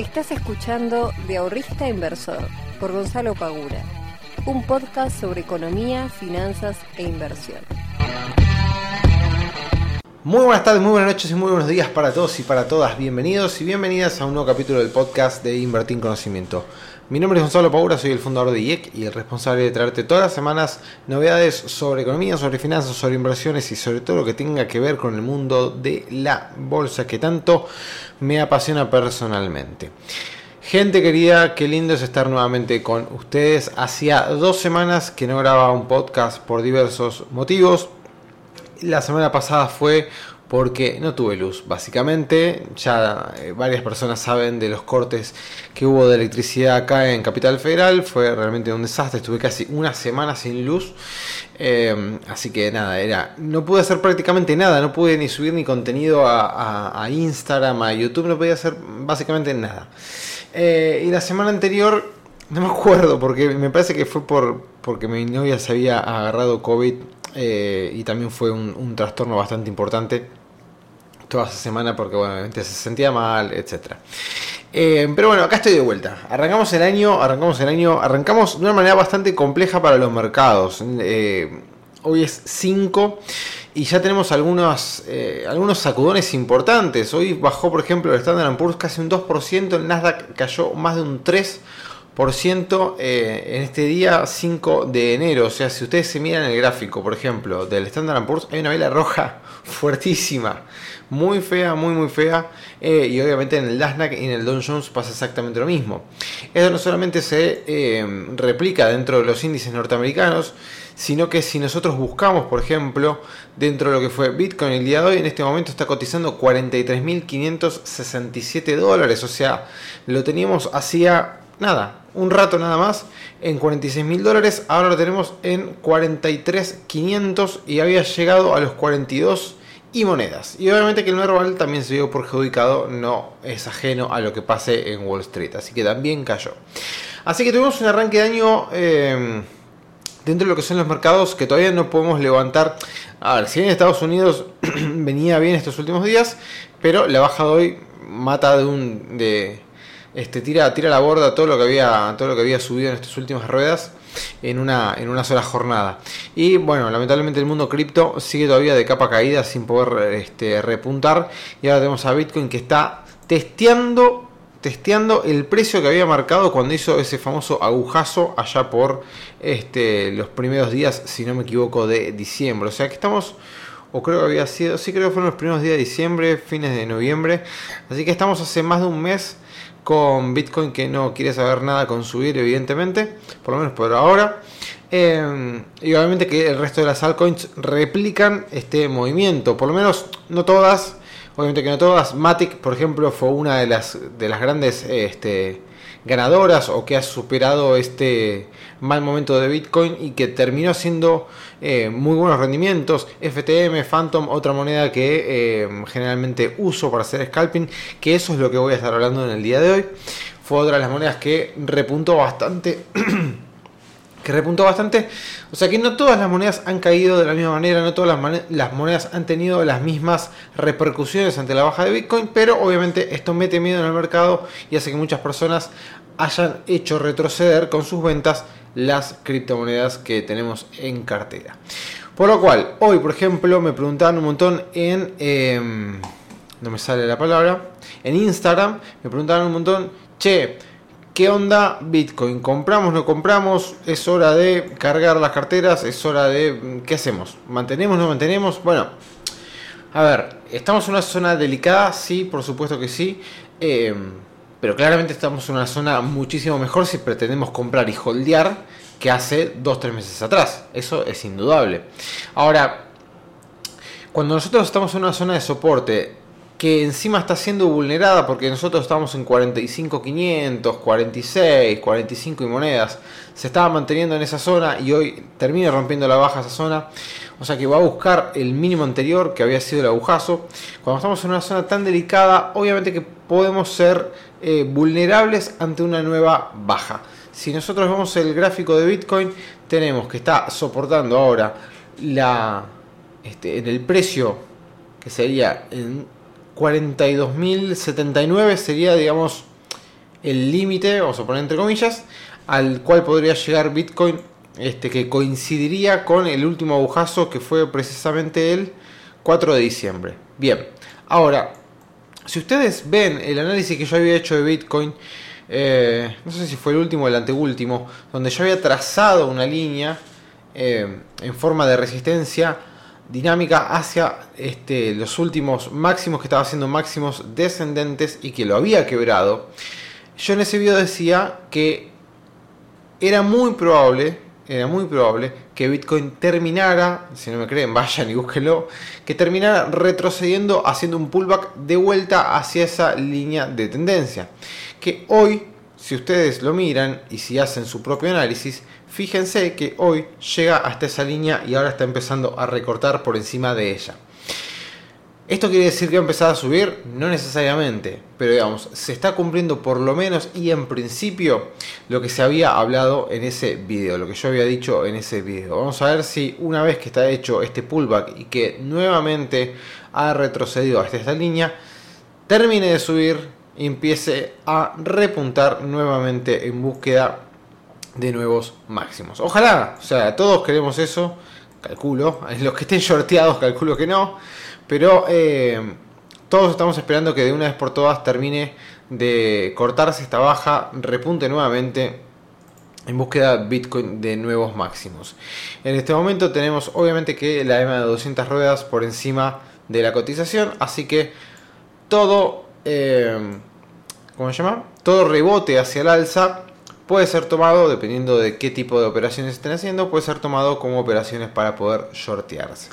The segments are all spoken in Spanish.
Estás escuchando De Ahorrista Inversor por Gonzalo Pagura, un podcast sobre economía, finanzas e inversión. Muy buenas tardes, muy buenas noches y muy buenos días para todos y para todas. Bienvenidos y bienvenidas a un nuevo capítulo del podcast de Invertir en Conocimiento. Mi nombre es Gonzalo Paura, soy el fundador de IEC y el responsable de traerte todas las semanas novedades sobre economía, sobre finanzas, sobre inversiones y sobre todo lo que tenga que ver con el mundo de la bolsa que tanto me apasiona personalmente. Gente querida, qué lindo es estar nuevamente con ustedes. Hacía dos semanas que no grababa un podcast por diversos motivos. La semana pasada fue porque no tuve luz, básicamente. Ya eh, varias personas saben de los cortes que hubo de electricidad acá en Capital Federal. Fue realmente un desastre. Estuve casi una semana sin luz. Eh, así que nada, era. No pude hacer prácticamente nada. No pude ni subir ni contenido a, Instagram, a YouTube. No podía hacer básicamente nada. Eh, y la semana anterior. No me acuerdo, porque me parece que fue por porque mi novia se había agarrado COVID y también fue un trastorno bastante importante toda esa semana porque bueno, se sentía mal, etc. Eh, pero bueno, acá estoy de vuelta. Arrancamos el año, arrancamos el año, arrancamos de una manera bastante compleja para los mercados. Eh, hoy es 5 y ya tenemos algunos, eh, algunos sacudones importantes. Hoy bajó, por ejemplo, el Standard Poor's casi un 2%, el Nasdaq cayó más de un 3%. En este día 5 de enero. O sea, si ustedes se miran el gráfico, por ejemplo, del Standard Poor's, hay una vela roja fuertísima muy fea, muy muy fea. Eh, y obviamente en el Nasdaq y en el Dow Jones pasa exactamente lo mismo. Esto no solamente se eh, replica dentro de los índices norteamericanos, sino que si nosotros buscamos, por ejemplo, dentro de lo que fue Bitcoin el día de hoy, en este momento está cotizando 43.567 dólares. O sea, lo teníamos hacía nada, un rato nada más en 46 mil dólares. Ahora lo tenemos en 43.500 y había llegado a los 42 y monedas. Y obviamente que el Merval también se vio perjudicado, no es ajeno a lo que pase en Wall Street, así que también cayó. Así que tuvimos un arranque de año eh, dentro de lo que son los mercados que todavía no podemos levantar. A ver, si en Estados Unidos venía bien estos últimos días, pero la baja de hoy mata de un... De, este, tira, tira la borda todo lo que había, todo lo que había subido en estas últimas ruedas en una, en una sola jornada. Y bueno, lamentablemente el mundo cripto sigue todavía de capa caída sin poder este, repuntar. Y ahora tenemos a Bitcoin que está testeando testeando el precio que había marcado cuando hizo ese famoso agujazo allá por este, los primeros días, si no me equivoco, de diciembre. O sea que estamos, o creo que había sido, sí creo que fueron los primeros días de diciembre, fines de noviembre. Así que estamos hace más de un mes con Bitcoin que no quiere saber nada con subir, evidentemente, por lo menos por ahora. Eh, y obviamente que el resto de las altcoins replican este movimiento, por lo menos no todas, obviamente que no todas. Matic, por ejemplo, fue una de las, de las grandes este, ganadoras o que ha superado este mal momento de Bitcoin y que terminó siendo eh, muy buenos rendimientos. FTM, Phantom, otra moneda que eh, generalmente uso para hacer scalping, que eso es lo que voy a estar hablando en el día de hoy. Fue otra de las monedas que repuntó bastante. que repuntó bastante. O sea que no todas las monedas han caído de la misma manera, no todas las, monedas han tenido las mismas repercusiones ante la baja de Bitcoin, pero obviamente esto mete miedo en el mercado y hace que muchas personas hayan hecho retroceder con sus ventas las criptomonedas que tenemos en cartera. Por lo cual, hoy por ejemplo me preguntaban un montón en... Em, no me sale la palabra. En Instagram me preguntaban un montón, che, ¿Qué onda Bitcoin? ¿Compramos, no compramos? ¿Es hora de cargar las carteras? ¿Es hora de... ¿Qué hacemos? ¿Mantenemos, no mantenemos? Bueno, a ver, ¿estamos en una zona delicada? Sí, por supuesto que sí. Eh, pero claramente estamos en una zona muchísimo mejor si pretendemos comprar y holdear que hace 2-3 meses atrás. Eso es indudable. Ahora, cuando nosotros estamos en una zona de soporte que encima está siendo vulnerada porque nosotros estamos en 45.500, 46, 45 y monedas. Se estaba manteniendo en esa zona y hoy termina rompiendo la baja esa zona. O sea que va a buscar el mínimo anterior que había sido el agujazo. Cuando estamos en una zona tan delicada, obviamente que podemos ser eh, vulnerables ante una nueva baja. Si nosotros vemos el gráfico de Bitcoin, tenemos que está soportando ahora la, este, en el precio que sería en 42.079 sería, digamos, el límite, vamos a poner entre comillas, al cual podría llegar Bitcoin, este, que coincidiría con el último agujazo que fue precisamente el 4 de diciembre. Bien, ahora, si ustedes ven el análisis que yo había hecho de Bitcoin, eh, no sé si fue el último o el anteúltimo, donde yo había trazado una línea eh, en forma de resistencia dinámica hacia este, los últimos máximos que estaba haciendo máximos descendentes y que lo había quebrado. Yo en ese video decía que era muy probable, era muy probable que Bitcoin terminara, si no me creen, vayan y búsquenlo, que terminara retrocediendo haciendo un pullback de vuelta hacia esa línea de tendencia. Que hoy, si ustedes lo miran y si hacen su propio análisis, fíjense que hoy llega hasta esa línea y ahora está empezando a recortar por encima de ella. ¿Esto quiere decir que ha empezado a subir? No necesariamente, pero digamos, se está cumpliendo por lo menos y en principio lo que se había hablado en ese video, lo que yo había dicho en ese video. Vamos a ver si una vez que está hecho este pullback y que nuevamente ha retrocedido hasta esta línea, termine de subir y empiece a repuntar nuevamente en búsqueda de nuevos máximos. Ojalá, o sea, todos queremos eso, calculo, los que estén shorteados calculo que no, pero eh, todos estamos esperando que de una vez por todas termine de cortarse esta baja, repunte nuevamente en búsqueda de Bitcoin de nuevos máximos. En este momento tenemos obviamente que la EMA de 200 ruedas por encima de la cotización, así que todo, eh, ¿cómo se llama? Todo rebote hacia el alza puede ser tomado, dependiendo de qué tipo de operaciones estén haciendo, puede ser tomado como operaciones para poder shortearse.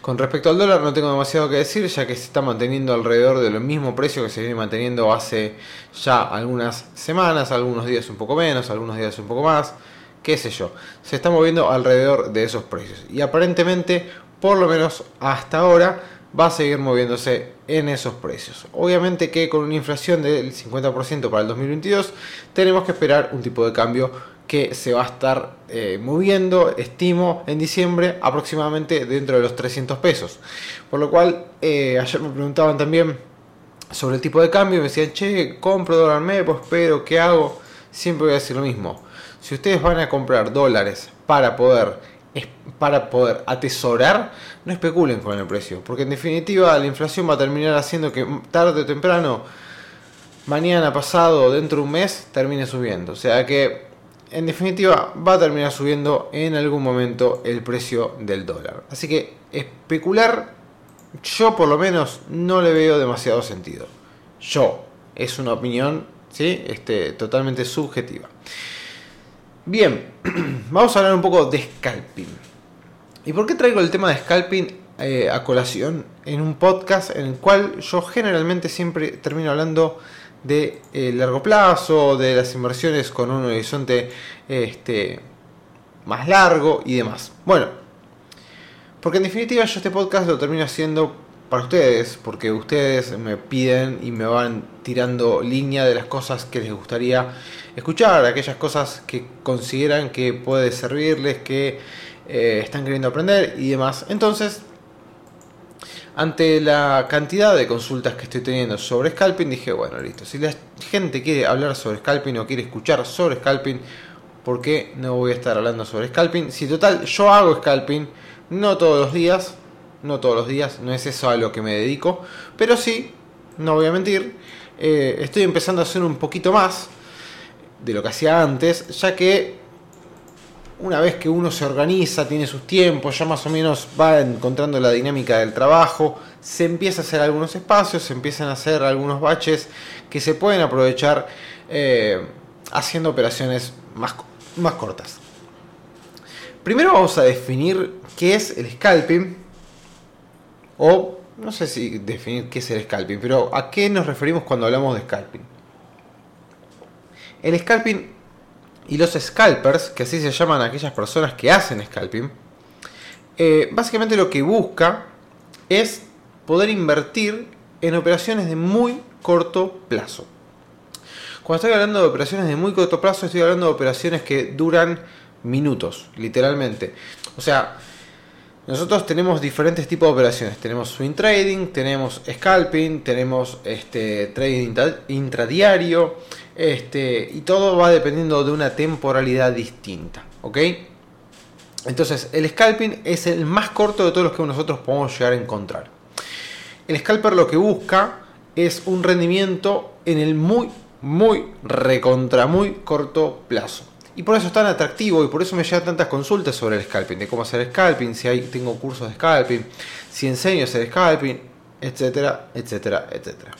Con respecto al dólar no tengo demasiado que decir, ya que se está manteniendo alrededor de lo mismo precio que se viene manteniendo hace ya algunas semanas, algunos días un poco menos, algunos días un poco más, qué sé yo. Se está moviendo alrededor de esos precios. Y aparentemente, por lo menos hasta ahora, va a seguir moviéndose en esos precios. Obviamente que con una inflación del 50% para el 2022 tenemos que esperar un tipo de cambio que se va a estar eh, moviendo, estimo, en diciembre aproximadamente dentro de los 300 pesos. Por lo cual, eh, ayer me preguntaban también sobre el tipo de cambio, me decían, che, compro dólar MEP, pero ¿qué hago? Siempre voy a decir lo mismo. Si ustedes van a comprar dólares para poder para poder atesorar, no especulen con el precio, porque en definitiva la inflación va a terminar haciendo que tarde o temprano, mañana, pasado, dentro de un mes, termine subiendo. O sea que en definitiva va a terminar subiendo en algún momento el precio del dólar. Así que especular, yo por lo menos no le veo demasiado sentido. Yo, es una opinión ¿sí? este, totalmente subjetiva. Bien, vamos a hablar un poco de scalping. ¿Y por qué traigo el tema de scalping eh, a colación en un podcast en el cual yo generalmente siempre termino hablando de eh, largo plazo, de las inversiones con un horizonte este, más largo y demás? Bueno, porque en definitiva yo este podcast lo termino haciendo para ustedes, porque ustedes me piden y me van tirando línea de las cosas que les gustaría escuchar, aquellas cosas que consideran que puede servirles, que eh, están queriendo aprender y demás. Entonces, ante la cantidad de consultas que estoy teniendo sobre scalping, dije, bueno, listo, si la gente quiere hablar sobre scalping o quiere escuchar sobre scalping, ¿por qué no voy a estar hablando sobre scalping? Si total, yo hago scalping, no todos los días, no todos los días, no es eso a lo que me dedico, pero sí, no voy a mentir, eh, estoy empezando a hacer un poquito más de lo que hacía antes, ya que una vez que uno se organiza, tiene sus tiempos, ya más o menos va encontrando la dinámica del trabajo, se empieza a hacer algunos espacios, se empiezan a hacer algunos baches que se pueden aprovechar eh, haciendo operaciones más, más cortas. Primero vamos a definir qué es el scalping o no sé si definir qué es el scalping, pero ¿a qué nos referimos cuando hablamos de scalping? El scalping y los scalpers, que así se llaman aquellas personas que hacen scalping, eh, básicamente lo que busca es poder invertir en operaciones de muy corto plazo. Cuando estoy hablando de operaciones de muy corto plazo, estoy hablando de operaciones que duran minutos, literalmente. O sea, nosotros tenemos diferentes tipos de operaciones. Tenemos swing trading, tenemos scalping, tenemos este, trading intradiario, este, y todo va dependiendo de una temporalidad distinta. ¿Ok? Entonces, el scalping es el más corto de todos los que nosotros podemos llegar a encontrar. El scalper lo que busca es un rendimiento en el muy, muy recontra, muy corto plazo. Y por eso es tan atractivo y por eso me llegan tantas consultas sobre el scalping, de cómo hacer scalping, si hay, tengo cursos de scalping, si enseño a hacer scalping, etcétera, etcétera, etcétera.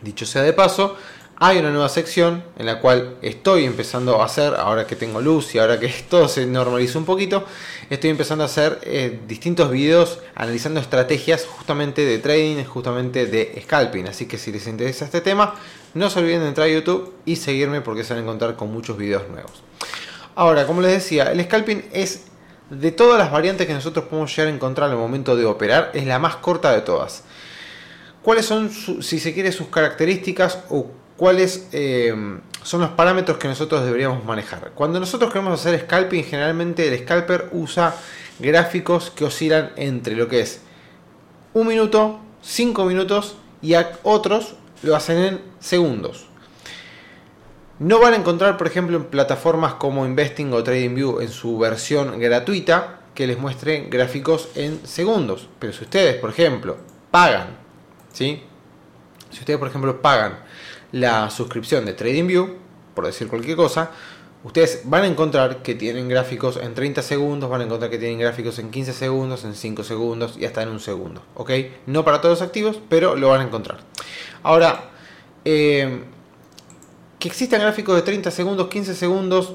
Dicho sea de paso, hay una nueva sección en la cual estoy empezando a hacer, ahora que tengo luz y ahora que todo se normaliza un poquito, estoy empezando a hacer eh, distintos videos analizando estrategias justamente de trading, justamente de scalping. Así que si les interesa este tema, no se olviden de entrar a YouTube y seguirme porque se van a encontrar con muchos videos nuevos. Ahora, como les decía, el scalping es de todas las variantes que nosotros podemos llegar a encontrar al momento de operar, es la más corta de todas. ¿Cuáles son, si se quiere, sus características o cuáles eh, son los parámetros que nosotros deberíamos manejar. Cuando nosotros queremos hacer scalping, generalmente el scalper usa gráficos que oscilan entre lo que es un minuto, cinco minutos y otros lo hacen en segundos. No van a encontrar, por ejemplo, en plataformas como Investing o TradingView en su versión gratuita que les muestre gráficos en segundos. Pero si ustedes, por ejemplo, pagan, ¿sí? Si ustedes, por ejemplo, pagan la suscripción de TradingView, por decir cualquier cosa, ustedes van a encontrar que tienen gráficos en 30 segundos, van a encontrar que tienen gráficos en 15 segundos, en 5 segundos y hasta en un segundo. ¿Ok? No para todos los activos, pero lo van a encontrar. Ahora, eh, que existan gráficos de 30 segundos, 15 segundos,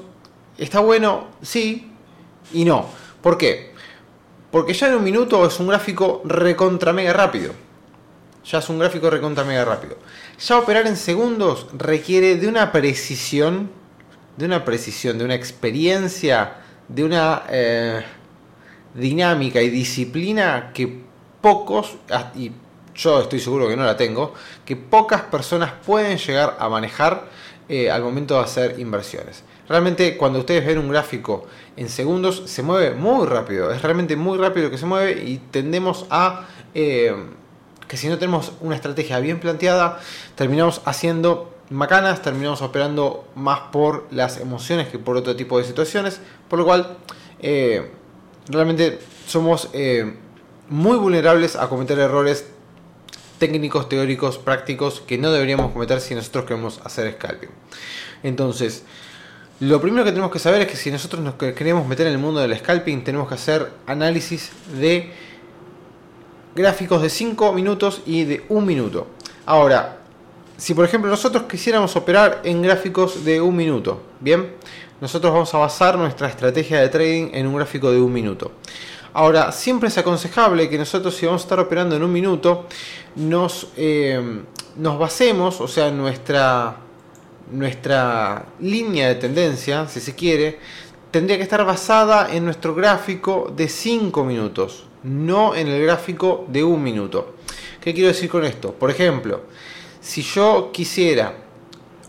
está bueno, sí y no. ¿Por qué? Porque ya en un minuto es un gráfico recontra mega rápido. Ya es un gráfico recontra mega rápido. Ya operar en segundos requiere de una precisión, de una precisión, de una experiencia, de una eh, dinámica y disciplina que pocos, ah, y yo estoy seguro que no la tengo, que pocas personas pueden llegar a manejar eh, al momento de hacer inversiones. Realmente cuando ustedes ven un gráfico en segundos se mueve muy rápido, es realmente muy rápido que se mueve y tendemos a... Eh, que si no tenemos una estrategia bien planteada, terminamos haciendo macanas, terminamos operando más por las emociones que por otro tipo de situaciones, por lo cual eh, realmente somos eh, muy vulnerables a cometer errores técnicos, teóricos, prácticos que no deberíamos cometer si nosotros queremos hacer scalping. Entonces, lo primero que tenemos que saber es que si nosotros nos queremos meter en el mundo del scalping, tenemos que hacer análisis de gráficos de 5 minutos y de 1 minuto. Ahora, si por ejemplo nosotros quisiéramos operar en gráficos de 1 minuto, bien, nosotros vamos a basar nuestra estrategia de trading en un gráfico de 1 minuto. Ahora, siempre es aconsejable que nosotros si vamos a estar operando en un minuto, nos, eh, nos basemos, o sea, nuestra, nuestra línea de tendencia, si se quiere, tendría que estar basada en nuestro gráfico de 5 minutos no en el gráfico de un minuto. ¿Qué quiero decir con esto? Por ejemplo, si yo quisiera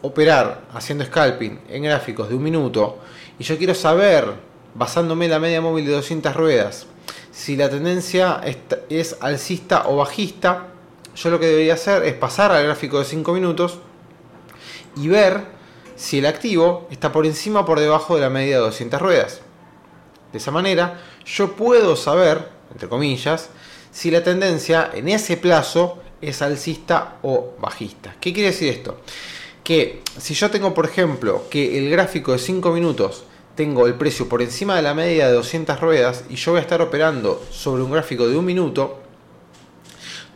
operar haciendo scalping en gráficos de un minuto y yo quiero saber, basándome en la media móvil de 200 ruedas, si la tendencia es alcista o bajista, yo lo que debería hacer es pasar al gráfico de 5 minutos y ver si el activo está por encima o por debajo de la media de 200 ruedas. De esa manera, yo puedo saber entre comillas, si la tendencia en ese plazo es alcista o bajista. ¿Qué quiere decir esto? Que si yo tengo, por ejemplo, que el gráfico de 5 minutos tengo el precio por encima de la media de 200 ruedas y yo voy a estar operando sobre un gráfico de un minuto,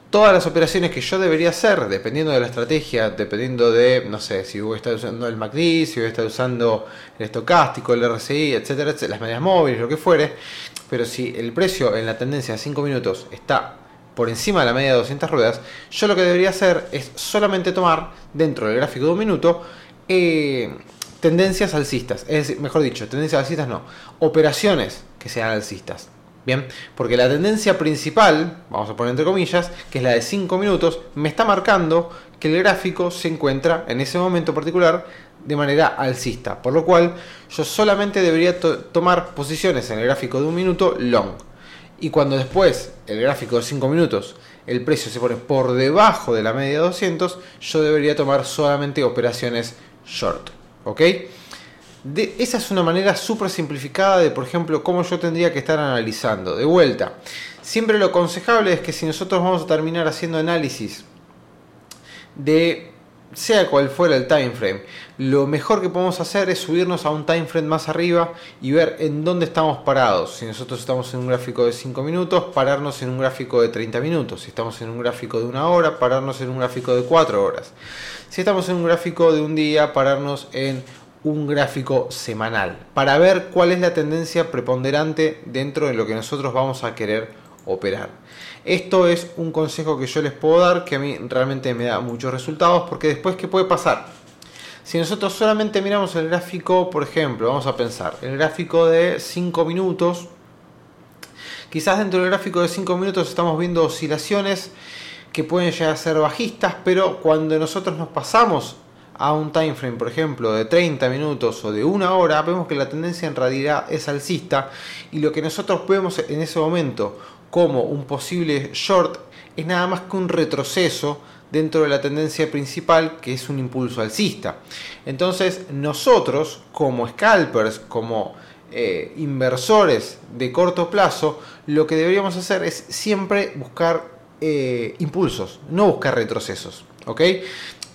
todas las operaciones que yo debería hacer, dependiendo de la estrategia, dependiendo de, no sé, si voy a estar usando el MACD, si voy a estar usando el estocástico, el RSI, etcétera, etcétera, las medias móviles, lo que fuere, pero si el precio en la tendencia de 5 minutos está por encima de la media de 200 ruedas, yo lo que debería hacer es solamente tomar dentro del gráfico de un minuto eh, tendencias alcistas, es decir, mejor dicho, tendencias alcistas no, operaciones que sean alcistas. Bien, porque la tendencia principal, vamos a poner entre comillas, que es la de 5 minutos, me está marcando que el gráfico se encuentra en ese momento particular de manera alcista. Por lo cual yo solamente debería tomar posiciones en el gráfico de un minuto long. y cuando después el gráfico de 5 minutos el precio se pone por debajo de la media de 200, yo debería tomar solamente operaciones short. ¿Ok? De, esa es una manera súper simplificada de, por ejemplo, cómo yo tendría que estar analizando. De vuelta, siempre lo aconsejable es que si nosotros vamos a terminar haciendo análisis de sea cual fuera el time frame, lo mejor que podemos hacer es subirnos a un time frame más arriba y ver en dónde estamos parados. Si nosotros estamos en un gráfico de 5 minutos, pararnos en un gráfico de 30 minutos. Si estamos en un gráfico de una hora, pararnos en un gráfico de 4 horas. Si estamos en un gráfico de un día, pararnos en un gráfico semanal para ver cuál es la tendencia preponderante dentro de lo que nosotros vamos a querer operar. Esto es un consejo que yo les puedo dar que a mí realmente me da muchos resultados porque después, ¿qué puede pasar? Si nosotros solamente miramos el gráfico, por ejemplo, vamos a pensar, el gráfico de 5 minutos, quizás dentro del gráfico de 5 minutos estamos viendo oscilaciones que pueden llegar a ser bajistas, pero cuando nosotros nos pasamos a un time frame, por ejemplo, de 30 minutos o de una hora, vemos que la tendencia en realidad es alcista y lo que nosotros vemos en ese momento como un posible short es nada más que un retroceso dentro de la tendencia principal que es un impulso alcista. Entonces nosotros como scalpers, como eh, inversores de corto plazo, lo que deberíamos hacer es siempre buscar eh, impulsos, no buscar retrocesos.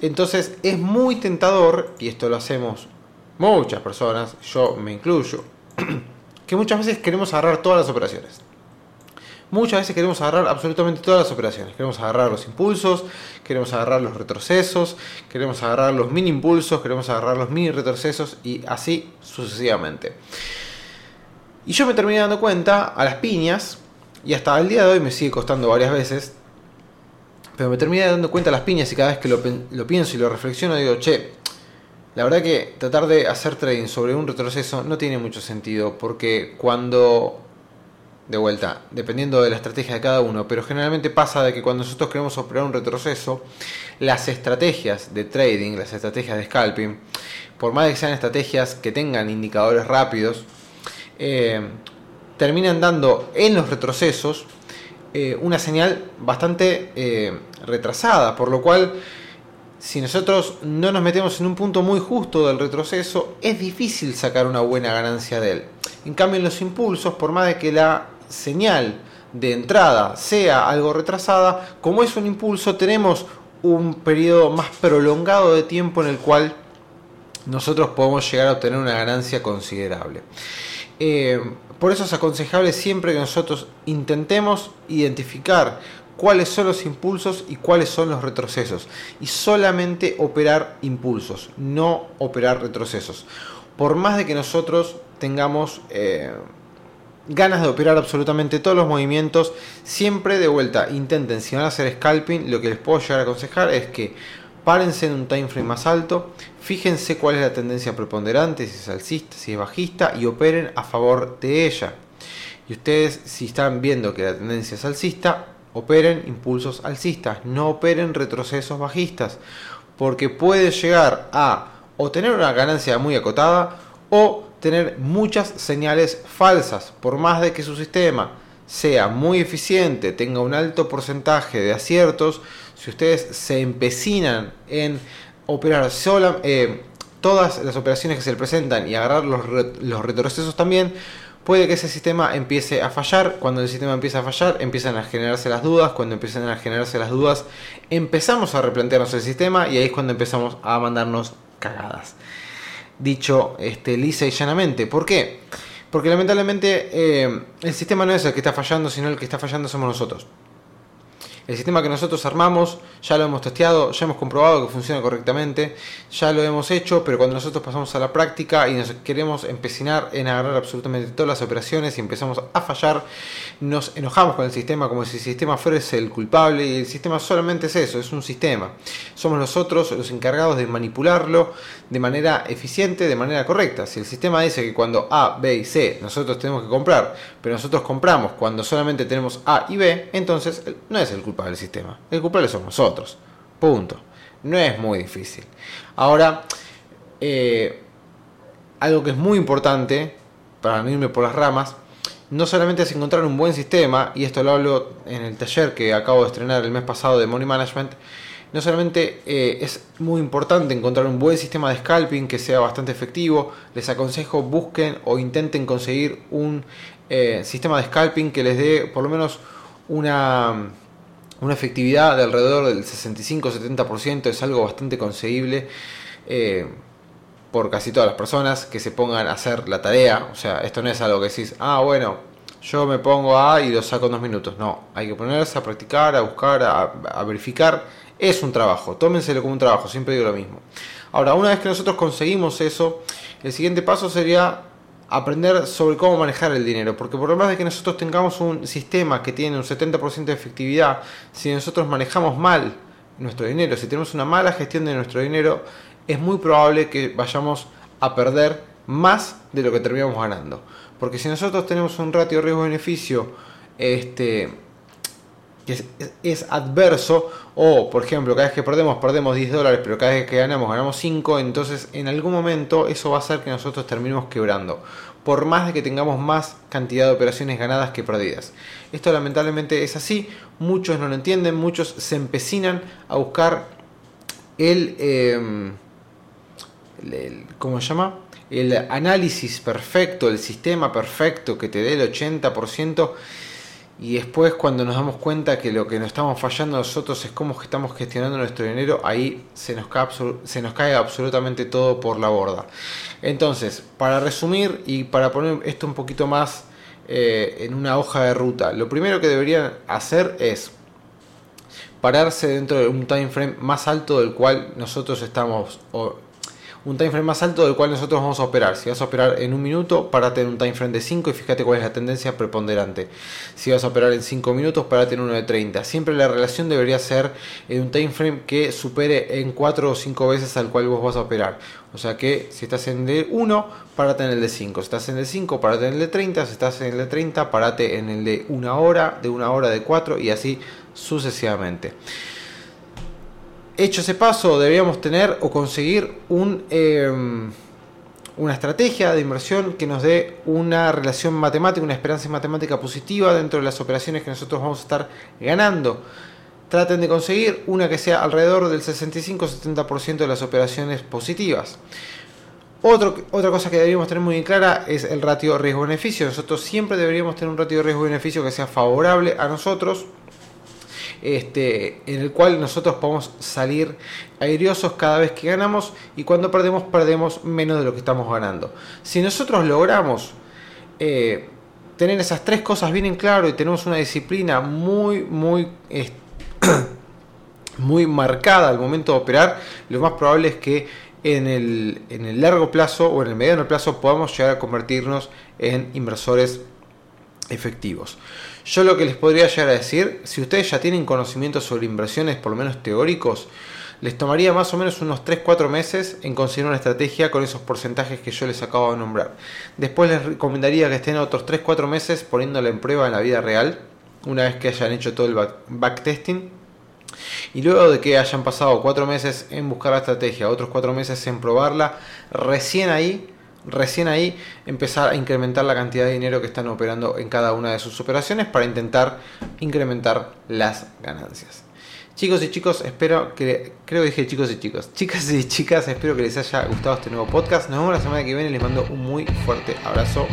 Entonces es muy tentador, y esto lo hacemos muchas personas, yo me incluyo, que muchas veces queremos agarrar todas las operaciones. Muchas veces queremos agarrar absolutamente todas las operaciones. Queremos agarrar los impulsos, queremos agarrar los retrocesos, queremos agarrar los mini impulsos, queremos agarrar los mini retrocesos y así sucesivamente. Y yo me terminé dando cuenta a las piñas, y hasta el día de hoy me sigue costando varias veces, pero me terminé dando cuenta las piñas y cada vez que lo, pienso y lo reflexiono digo, che, la verdad que tratar de hacer trading sobre un retroceso no tiene mucho sentido, porque cuando de vuelta, dependiendo de la estrategia de cada uno, pero generalmente pasa de que cuando nosotros queremos operar un retroceso, las estrategias de trading, las estrategias de scalping, por más que sean estrategias que tengan indicadores rápidos, eh, terminan dando en los retrocesos eh, una señal bastante eh, retrasada, por lo cual si nosotros no nos metemos en un punto muy justo del retroceso, es difícil sacar una buena ganancia de él. En cambio, en los impulsos, por más de que la señal de entrada sea algo retrasada, como es un impulso, tenemos un periodo más prolongado de tiempo en el cual nosotros podemos llegar a obtener una ganancia considerable. Eh, por eso es aconsejable siempre que nosotros intentemos identificar cuáles son los impulsos y cuáles son los retrocesos. Y solamente operar impulsos, no operar retrocesos. Por más de que nosotros tengamos... Eh, ganas de operar absolutamente todos los movimientos, siempre de vuelta intenten, si van a hacer scalping, lo que les puedo llegar a aconsejar es que párense en un time frame más alto, fíjense cuál es la tendencia preponderante, si es alcista, si es bajista y operen a favor de ella. Y ustedes si están viendo que la tendencia es alcista, operen impulsos alcistas, no operen retrocesos bajistas, porque puede llegar a o tener una ganancia muy acotada o tener muchas señales falsas, por más de que su sistema sea muy eficiente, tenga un alto porcentaje de aciertos, si ustedes se empecinan en operar sola, eh, todas las operaciones que se presentan y agarrar los, los retrocesos también, puede que ese sistema empiece a fallar. Cuando el sistema empieza a fallar, empiezan a generarse las dudas. Cuando empiezan a generarse las dudas, empezamos a replantearnos el sistema y ahí es cuando empezamos a mandarnos cagadas dicho este, lisa y llanamente. ¿Por qué? Porque lamentablemente eh, el sistema no es el que está fallando, sino el que está fallando somos nosotros. El sistema que nosotros armamos ya lo hemos testeado, ya hemos comprobado que funciona correctamente, ya lo hemos hecho, pero cuando nosotros pasamos a la práctica y nos queremos empecinar en agarrar absolutamente todas las operaciones y empezamos a fallar, nos enojamos con el sistema como si el sistema fuera el culpable y el sistema solamente es eso, es un sistema. Somos nosotros los encargados de manipularlo de manera eficiente, de manera correcta. Si el sistema dice que cuando A, B y C nosotros tenemos que comprar, pero nosotros compramos cuando solamente tenemos A y B, entonces no es el culpable del sistema. El culpable somos nosotros. Punto. No es muy difícil. Ahora, eh, algo que es muy importante, para no irme por las ramas, no solamente es encontrar un buen sistema, y esto lo hablo en el taller que acabo de estrenar el mes pasado de Money Management, no solamente eh, es muy importante encontrar un buen sistema de scalping que sea bastante efectivo, les aconsejo busquen o intenten conseguir un eh, sistema de scalping que les dé por lo menos una, una efectividad de alrededor del 65-70%, es algo bastante conseguible. Eh, por casi todas las personas que se pongan a hacer la tarea. O sea, esto no es algo que decís, ah, bueno, yo me pongo a y lo saco en dos minutos. No, hay que ponerse a practicar, a buscar, a, verificar. Es un trabajo, tómenselo como un trabajo, siempre digo lo mismo. Ahora, una vez que nosotros conseguimos eso, el siguiente paso sería aprender sobre cómo manejar el dinero, porque por lo más de que nosotros tengamos un sistema que tiene un 70% de efectividad, si nosotros manejamos mal nuestro dinero, si tenemos una mala gestión de nuestro dinero, es muy probable que vayamos a perder más de lo que terminamos ganando. Porque si nosotros tenemos un ratio riesgo-beneficio este, que es, adverso, o por ejemplo, cada vez que perdemos, perdemos 10 dólares, pero cada vez que ganamos, ganamos 5, entonces en algún momento eso va a hacer que nosotros terminemos quebrando. Por más de que tengamos más cantidad de operaciones ganadas que perdidas. Esto lamentablemente es así, muchos no lo entienden, muchos se empecinan a buscar el... Em, ¿cómo se llama? El análisis perfecto, el sistema perfecto que te dé el 80% y después cuando nos damos cuenta que lo que nos estamos fallando nosotros es cómo estamos gestionando nuestro dinero, ahí se nos cae, absolutamente todo por la borda. Entonces, para resumir y para poner esto un poquito más eh, en una hoja de ruta, lo primero que deberían hacer es pararse dentro de un time frame más alto del cual nosotros estamos un time frame más alto del cual nosotros vamos a operar. Si vas a operar en un minuto, parate en un time frame de 5 y fíjate cuál es la tendencia preponderante. Si vas a operar en 5 minutos, parate en uno de 30. Siempre la relación debería ser en un time frame que supere en 4 o 5 veces al cual vos vas a operar. O sea que si estás en el de 1, parate en el de 5. Si estás en el de 5, parate en el de 30. Si estás en el de 30, parate en el de 1 hora, de 1 hora de 4 y así sucesivamente. Hecho ese paso, deberíamos tener o conseguir em, una estrategia de inversión que nos dé una relación matemática, una esperanza matemática positiva dentro de las operaciones que nosotros vamos a estar ganando. Traten de conseguir una que sea alrededor del 65-70% de las operaciones positivas. otra cosa que deberíamos tener muy clara es el ratio riesgo-beneficio. Nosotros siempre deberíamos tener un ratio riesgo-beneficio que sea favorable a nosotros este, en el cual nosotros podemos salir airiosos cada vez que ganamos y cuando perdemos perdemos menos de lo que estamos ganando. Si nosotros logramos eh, tener esas tres cosas bien en claro y tenemos una disciplina muy, muy, muy marcada al momento de operar, lo más probable es que en el, en el largo plazo o en el mediano plazo podamos llegar a convertirnos en inversores efectivos. Yo lo que les podría llegar a decir, si ustedes ya tienen conocimientos sobre inversiones, por lo menos teóricos, les tomaría más o menos unos 3-4 meses en conseguir una estrategia con esos porcentajes que yo les acabo de nombrar. Después les recomendaría que estén otros 3-4 meses poniéndola en prueba en la vida real, una vez que hayan hecho todo el backtesting. Y luego de que hayan pasado 4 meses en buscar la estrategia, otros 4 meses en probarla, recién ahí recién ahí empezar a incrementar la cantidad de dinero que están operando en cada una de sus operaciones para intentar incrementar las ganancias. Chicos y chicos, espero que, creo que dije chicos y chicos, chicas y chicas, espero que les haya gustado este nuevo podcast. Nos vemos la semana que viene, les mando un muy fuerte abrazo.